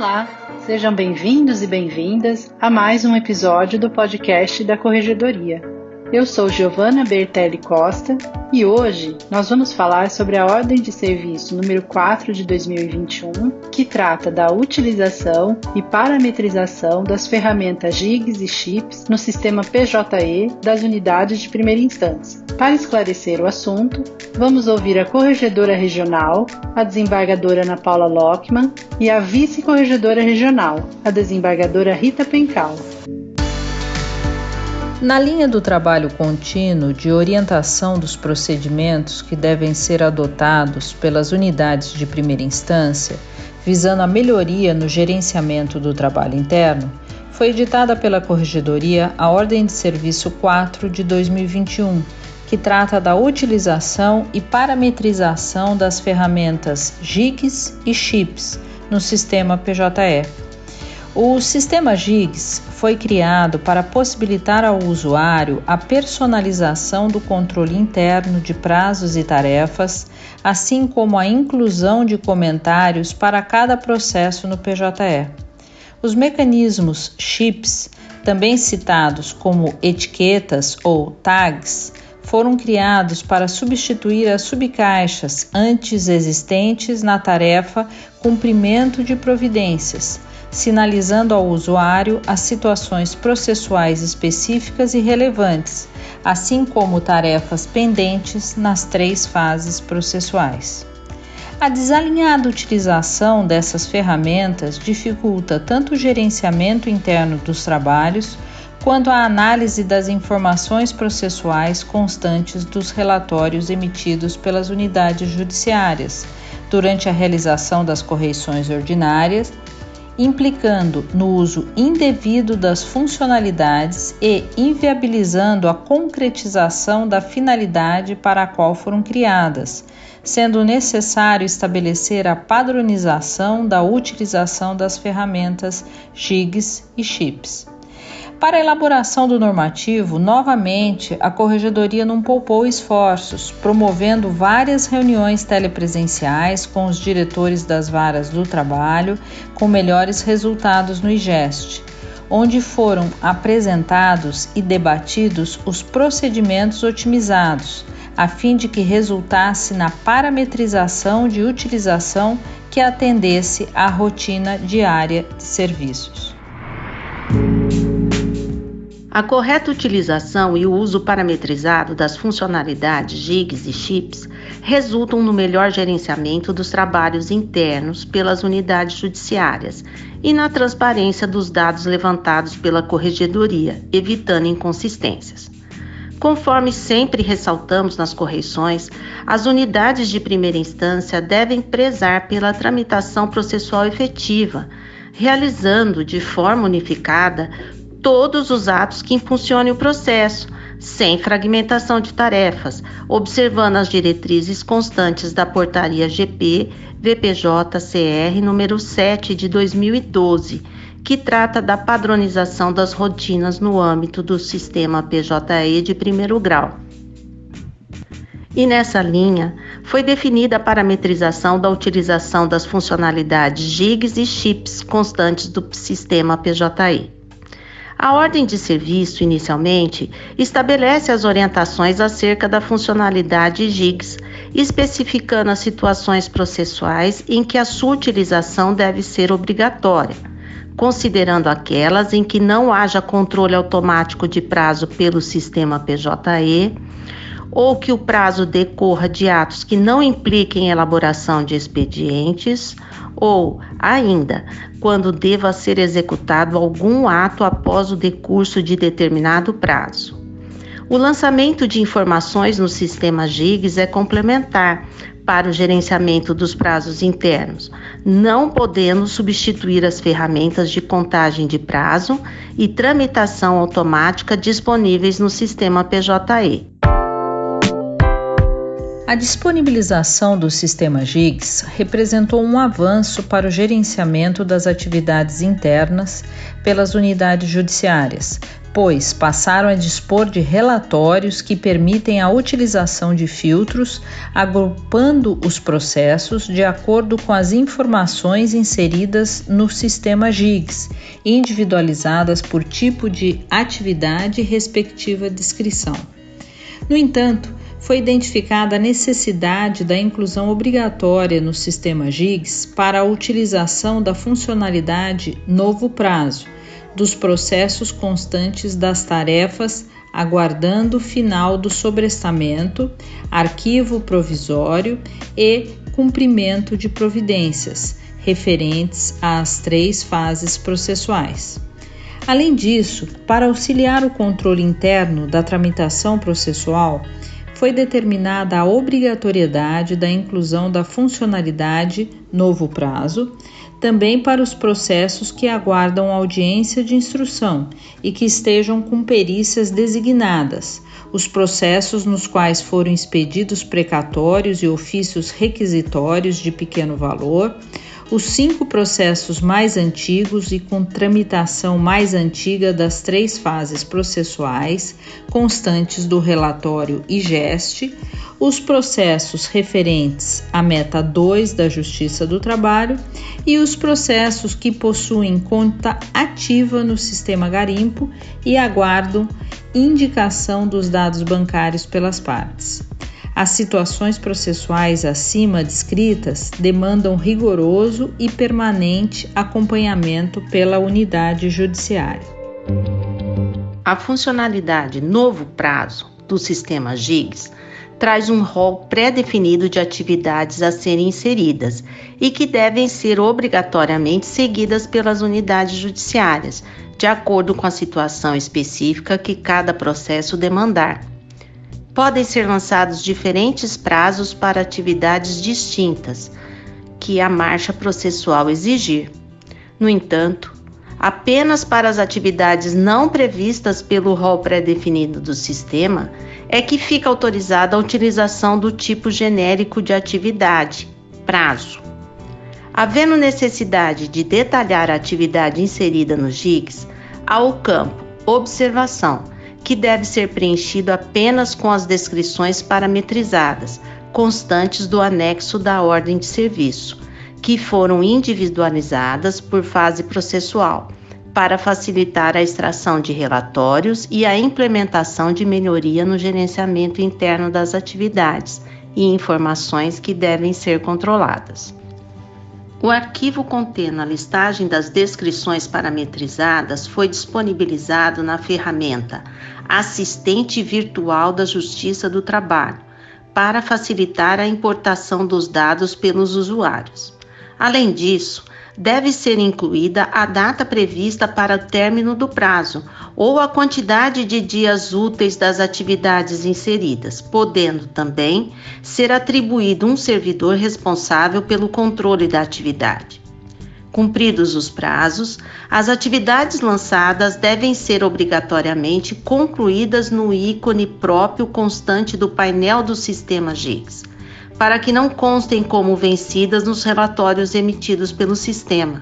Olá, sejam bem-vindos e bem-vindas a mais um episódio do podcast da Corregedoria. Eu sou Giovana Bertelli Costa e hoje nós vamos falar sobre a Ordem de Serviço número 4 de 2021, que trata da utilização e parametrização das ferramentas GIGs e CHIPS no sistema PJE das unidades de primeira instância. Para esclarecer o assunto, vamos ouvir a corregedora regional, a desembargadora Ana Paula Lockman, e a vice-corregedora regional, a desembargadora Rita Pencal. Na linha do trabalho contínuo de orientação dos procedimentos que devem ser adotados pelas unidades de primeira instância, visando a melhoria no gerenciamento do trabalho interno, foi editada pela Corregedoria a Ordem de Serviço 4 de 2021, que trata da utilização e parametrização das ferramentas GIGs e CHIPS no sistema PJE. O sistema GIGS foi criado para possibilitar ao usuário a personalização do controle interno de prazos e tarefas, assim como a inclusão de comentários para cada processo no PJE. Os mecanismos CHIPS, também citados como etiquetas ou tags, foram criados para substituir as subcaixas antes existentes na tarefa cumprimento de providências sinalizando ao usuário as situações processuais específicas e relevantes, assim como tarefas pendentes nas três fases processuais. A desalinhada utilização dessas ferramentas dificulta tanto o gerenciamento interno dos trabalhos quanto a análise das informações processuais constantes dos relatórios emitidos pelas unidades judiciárias durante a realização das correições ordinárias implicando no uso indevido das funcionalidades e inviabilizando a concretização da finalidade para a qual foram criadas, sendo necessário estabelecer a padronização da utilização das ferramentas GIGs e CHIPS. Para a elaboração do normativo, novamente, a Corregedoria não poupou esforços, promovendo várias reuniões telepresenciais com os diretores das varas do trabalho, com melhores resultados no IGEST, onde foram apresentados e debatidos os procedimentos otimizados, a fim de que resultasse na parametrização de utilização que atendesse à rotina diária de serviços. A correta utilização e o uso parametrizado das funcionalidades GIGs e CHIPS resultam no melhor gerenciamento dos trabalhos internos pelas unidades judiciárias e na transparência dos dados levantados pela corregedoria, evitando inconsistências. Conforme sempre ressaltamos nas correições, as unidades de primeira instância devem prezar pela tramitação processual efetiva, realizando de forma unificada todos os atos que impulsionem o processo, sem fragmentação de tarefas, observando as diretrizes constantes da Portaria GP VPJ-CR número 7 de 2012, que trata da padronização das rotinas no âmbito do sistema PJE de primeiro grau. E nessa linha, foi definida a parametrização da utilização das funcionalidades GIGs e CHIPS constantes do sistema PJE. A ordem de serviço, inicialmente, estabelece as orientações acerca da funcionalidade GIGS, especificando as situações processuais em que a sua utilização deve ser obrigatória, considerando aquelas em que não haja controle automático de prazo pelo sistema PJE ou que o prazo decorra de atos que não impliquem elaboração de expedientes, ou, ainda, quando deva ser executado algum ato após o decurso de determinado prazo. O lançamento de informações no sistema GIGS é complementar para o gerenciamento dos prazos internos, não podendo substituir as ferramentas de contagem de prazo e tramitação automática disponíveis no sistema PJE. A disponibilização do sistema GIGS representou um avanço para o gerenciamento das atividades internas pelas unidades judiciárias, pois passaram a dispor de relatórios que permitem a utilização de filtros, agrupando os processos de acordo com as informações inseridas no sistema GIGS, individualizadas por tipo de atividade e respectiva descrição. No entanto, foi identificada a necessidade da inclusão obrigatória no sistema GIGS para a utilização da funcionalidade novo prazo dos processos constantes das tarefas, aguardando o final do sobrestamento, arquivo provisório e cumprimento de providências referentes às três fases processuais. Além disso, para auxiliar o controle interno da tramitação processual, foi determinada a obrigatoriedade da inclusão da funcionalidade novo prazo também para os processos que aguardam audiência de instrução e que estejam com perícias designadas, os processos nos quais foram expedidos precatórios e ofícios requisitórios de pequeno valor, os cinco processos mais antigos e com tramitação mais antiga das três fases processuais constantes do relatório IGEST, os processos referentes à meta 2 da Justiça do Trabalho e os processos que possuem conta ativa no sistema garimpo e aguardam indicação dos dados bancários pelas partes. As situações processuais acima descritas demandam rigoroso e permanente acompanhamento pela unidade judiciária. A funcionalidade novo prazo do sistema GIGS traz um rol pré-definido de atividades a serem inseridas e que devem ser obrigatoriamente seguidas pelas unidades judiciárias, de acordo com a situação específica que cada processo demandar podem ser lançados diferentes prazos para atividades distintas que a marcha processual exigir. No entanto, apenas para as atividades não previstas pelo rol pré-definido do sistema é que fica autorizada a utilização do tipo genérico de atividade, prazo. Havendo necessidade de detalhar a atividade inserida no GIGS, há o campo Observação que deve ser preenchido apenas com as descrições parametrizadas, constantes do anexo da ordem de serviço, que foram individualizadas por fase processual, para facilitar a extração de relatórios e a implementação de melhoria no gerenciamento interno das atividades e informações que devem ser controladas. O arquivo contendo a listagem das descrições parametrizadas foi disponibilizado na ferramenta Assistente Virtual da Justiça do Trabalho para facilitar a importação dos dados pelos usuários. Além disso, deve ser incluída a data prevista para o término do prazo ou a quantidade de dias úteis das atividades inseridas, podendo também ser atribuído um servidor responsável pelo controle da atividade. Cumpridos os prazos, as atividades lançadas devem ser obrigatoriamente concluídas no ícone próprio constante do painel do sistema GIGS para que não constem como vencidas nos relatórios emitidos pelo sistema.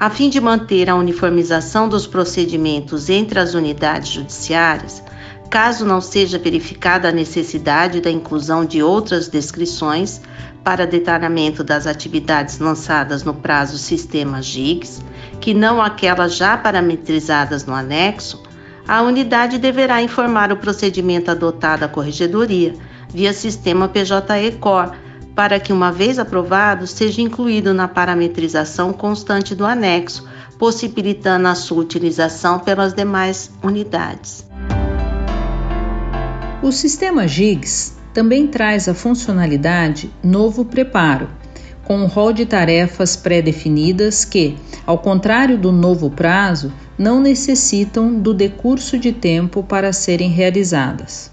A fim de manter a uniformização dos procedimentos entre as unidades judiciárias, caso não seja verificada a necessidade da inclusão de outras descrições para detalhamento das atividades lançadas no prazo sistema GIGS, que não aquelas já parametrizadas no anexo, a unidade deverá informar o procedimento adotado à corregedoria via sistema PJE Core, para que, uma vez aprovado, seja incluído na parametrização constante do anexo, possibilitando a sua utilização pelas demais unidades. O sistema GIGS também traz a funcionalidade Novo Preparo, com um rol de tarefas pré-definidas que, ao contrário do novo prazo, não necessitam do decurso de tempo para serem realizadas.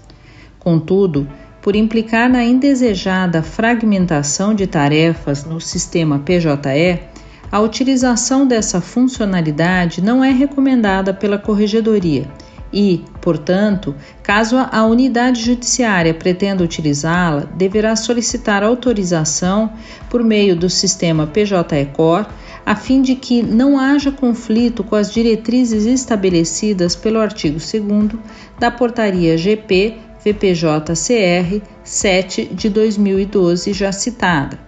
Contudo, por implicar na indesejada fragmentação de tarefas no sistema PJE, a utilização dessa funcionalidade não é recomendada pela Corregedoria e, portanto, caso a unidade judiciária pretenda utilizá-la, deverá solicitar autorização por meio do sistema PJE Core a fim de que não haja conflito com as diretrizes estabelecidas pelo artigo 2 da Portaria GP VPJ-CR 7 de 2012 já citada.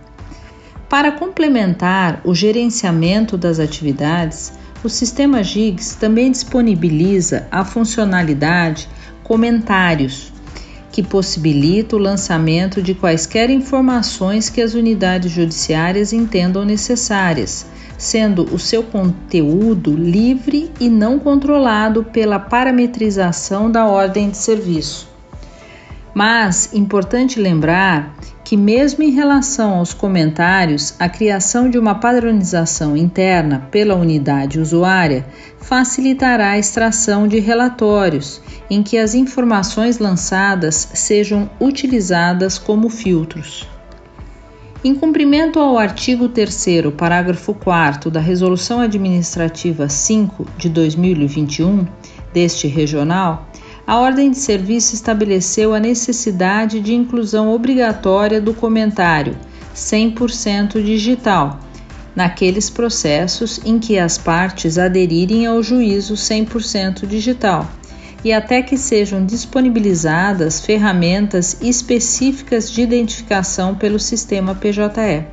Para complementar o gerenciamento das atividades, o sistema GIGS também disponibiliza a funcionalidade Comentários, que possibilita o lançamento de quaisquer informações que as unidades judiciárias entendam necessárias, sendo o seu conteúdo livre e não controlado pela parametrização da ordem de serviço. Mas importante lembrar que, mesmo em relação aos comentários, a criação de uma padronização interna pela unidade usuária facilitará a extração de relatórios em que as informações lançadas sejam utilizadas como filtros. Em cumprimento ao artigo 3, parágrafo 4 da Resolução Administrativa 5 de 2021 deste regional, a ordem de serviço estabeleceu a necessidade de inclusão obrigatória do comentário 100% digital naqueles processos em que as partes aderirem ao juízo 100% digital e até que sejam disponibilizadas ferramentas específicas de identificação pelo sistema PJE.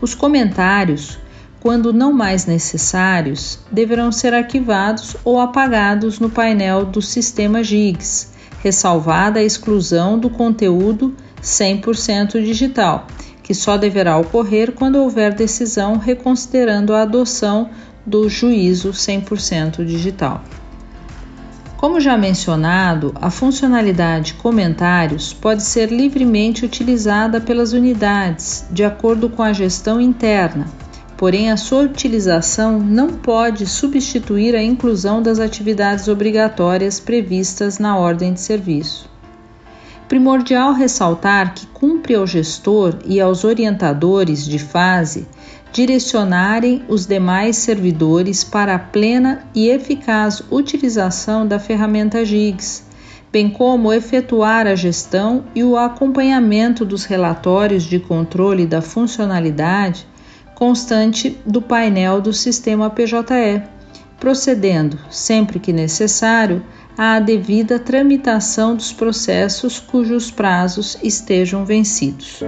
Os comentários quando não mais necessários, deverão ser arquivados ou apagados no painel do sistema GIGS, ressalvada a exclusão do conteúdo 100% digital, que só deverá ocorrer quando houver decisão reconsiderando a adoção do juízo 100% digital. Como já mencionado, a funcionalidade Comentários pode ser livremente utilizada pelas unidades, de acordo com a gestão interna, porém a sua utilização não pode substituir a inclusão das atividades obrigatórias previstas na ordem de serviço. Primordial ressaltar que cumpre ao gestor e aos orientadores de fase direcionarem os demais servidores para a plena e eficaz utilização da ferramenta GIGS, bem como efetuar a gestão e o acompanhamento dos relatórios de controle da funcionalidade constante do painel do sistema PJE, procedendo, sempre que necessário, à devida tramitação dos processos cujos prazos estejam vencidos.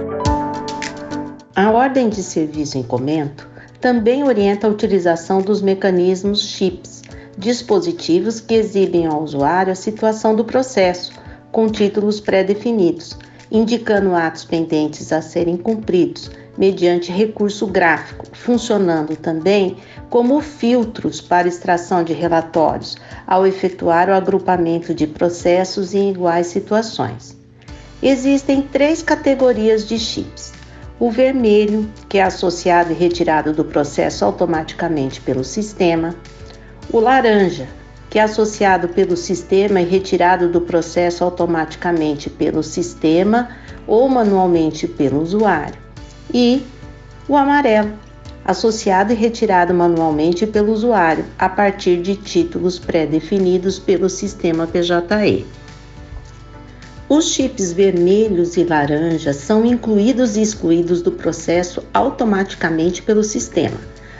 A ordem de serviço em comento também orienta a utilização dos mecanismos CHIPS, dispositivos que exibem ao usuário a situação do processo, com títulos pré-definidos, indicando atos pendentes a serem cumpridos mediante recurso gráfico, funcionando também como filtros para extração de relatórios, ao efetuar o agrupamento de processos em iguais situações. Existem três categorias de chips. O vermelho, que é associado e retirado do processo automaticamente pelo sistema. O laranja, que é associado pelo sistema e retirado do processo automaticamente pelo sistema ou manualmente pelo usuário e o amarelo, associado e retirado manualmente pelo usuário a partir de títulos pré-definidos pelo sistema PJE. Os chips vermelhos e laranjas são incluídos e excluídos do processo automaticamente pelo sistema,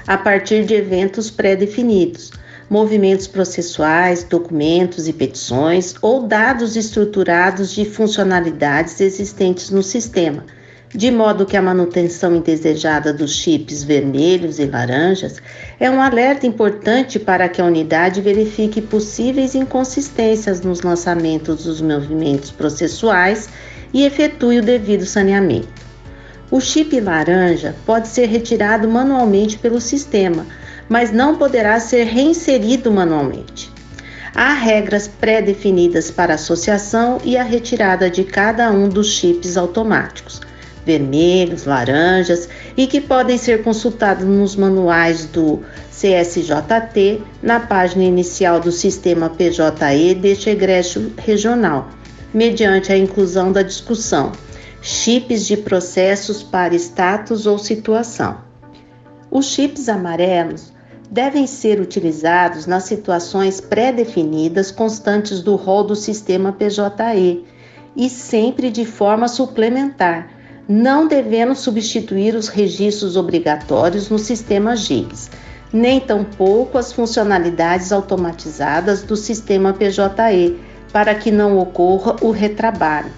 a partir de eventos pré-definidos, movimentos processuais, documentos e petições ou dados estruturados de funcionalidades existentes no sistema de modo que a manutenção indesejada dos chips vermelhos e laranjas é um alerta importante para que a unidade verifique possíveis inconsistências nos lançamentos dos movimentos processuais e efetue o devido saneamento. O chip laranja pode ser retirado manualmente pelo sistema, mas não poderá ser reinserido manualmente. Há regras pré-definidas para a associação e a retirada de cada um dos chips automáticos vermelhos, laranjas e que podem ser consultados nos manuais do CSJT na página inicial do sistema PJE deste egrégio regional, mediante a inclusão da discussão chips de processos para status ou situação. Os chips amarelos devem ser utilizados nas situações pré-definidas constantes do rol do sistema PJE e sempre de forma suplementar, não devendo substituir os registros obrigatórios no sistema GIGS, nem tampouco as funcionalidades automatizadas do sistema PJE, para que não ocorra o retrabalho.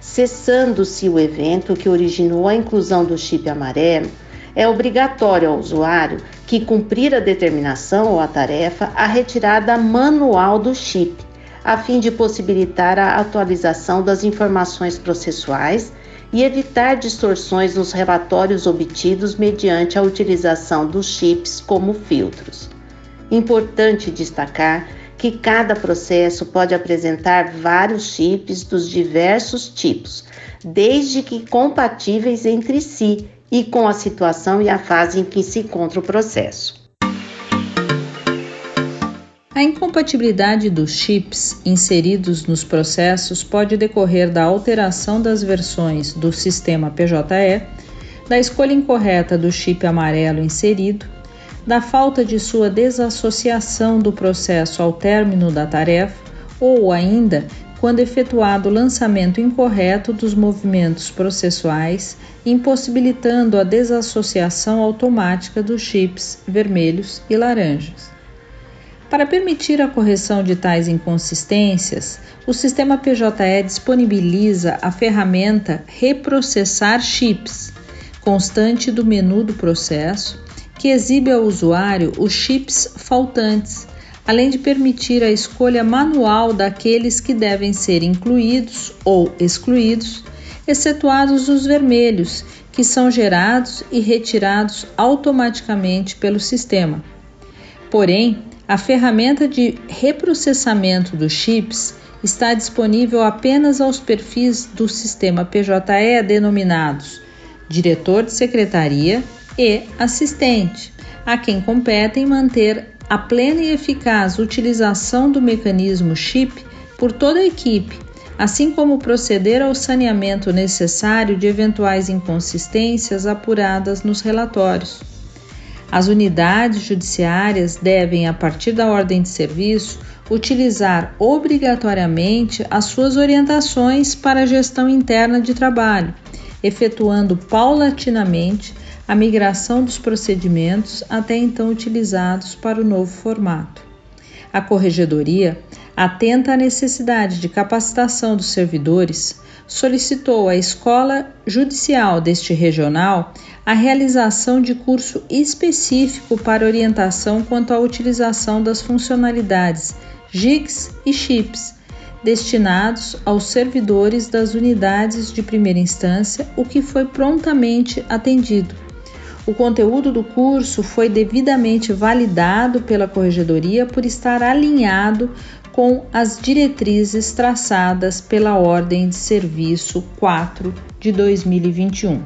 Cessando-se o evento que originou a inclusão do chip amarelo, é obrigatório ao usuário que cumprir a determinação ou a tarefa a retirada manual do chip, a fim de possibilitar a atualização das informações processuais e evitar distorções nos relatórios obtidos mediante a utilização dos chips como filtros. Importante destacar que cada processo pode apresentar vários chips dos diversos tipos, desde que compatíveis entre si e com a situação e a fase em que se encontra o processo. A incompatibilidade dos chips inseridos nos processos pode decorrer da alteração das versões do sistema PJE, da escolha incorreta do chip amarelo inserido, da falta de sua desassociação do processo ao término da tarefa ou ainda quando efetuado o lançamento incorreto dos movimentos processuais, impossibilitando a desassociação automática dos chips vermelhos e laranjas. Para permitir a correção de tais inconsistências, o sistema PJE disponibiliza a ferramenta Reprocessar Chips, constante do menu do processo, que exibe ao usuário os chips faltantes além de permitir a escolha manual daqueles que devem ser incluídos ou excluídos, excetuados os vermelhos, que são gerados e retirados automaticamente pelo sistema. Porém, a ferramenta de reprocessamento dos chips está disponível apenas aos perfis do sistema PJE denominados diretor de secretaria e assistente, a quem competem manter a plena e eficaz utilização do mecanismo chip por toda a equipe, assim como proceder ao saneamento necessário de eventuais inconsistências apuradas nos relatórios. As unidades judiciárias devem, a partir da ordem de serviço, utilizar obrigatoriamente as suas orientações para a gestão interna de trabalho, efetuando paulatinamente a migração dos procedimentos até então utilizados para o novo formato. A Corregedoria, atenta à necessidade de capacitação dos servidores, solicitou à Escola Judicial deste regional a realização de curso específico para orientação quanto à utilização das funcionalidades GIGs e CHIPS destinados aos servidores das unidades de primeira instância, o que foi prontamente atendido. O conteúdo do curso foi devidamente validado pela Corregedoria por estar alinhado com as diretrizes traçadas pela Ordem de Serviço 4 de 2021.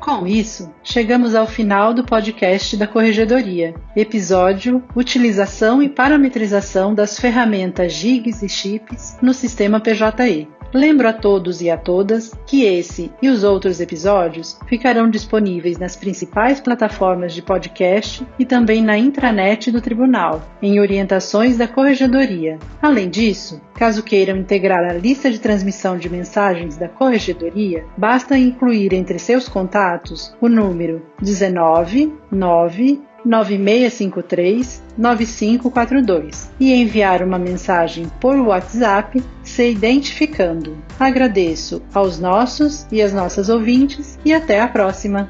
Com isso, chegamos ao final do podcast da Corregedoria, episódio Utilização e parametrização das ferramentas GIGs e chips no sistema PJE. Lembro a todos e a todas que esse e os outros episódios ficarão disponíveis nas principais plataformas de podcast e também na intranet do Tribunal, em orientações da Corregedoria. Além disso, caso queiram integrar a lista de transmissão de mensagens da Corregedoria, basta incluir entre seus contatos o número 19 9 9653 9542 e enviar uma mensagem por WhatsApp se identificando. Agradeço aos nossos e às nossas ouvintes e até a próxima!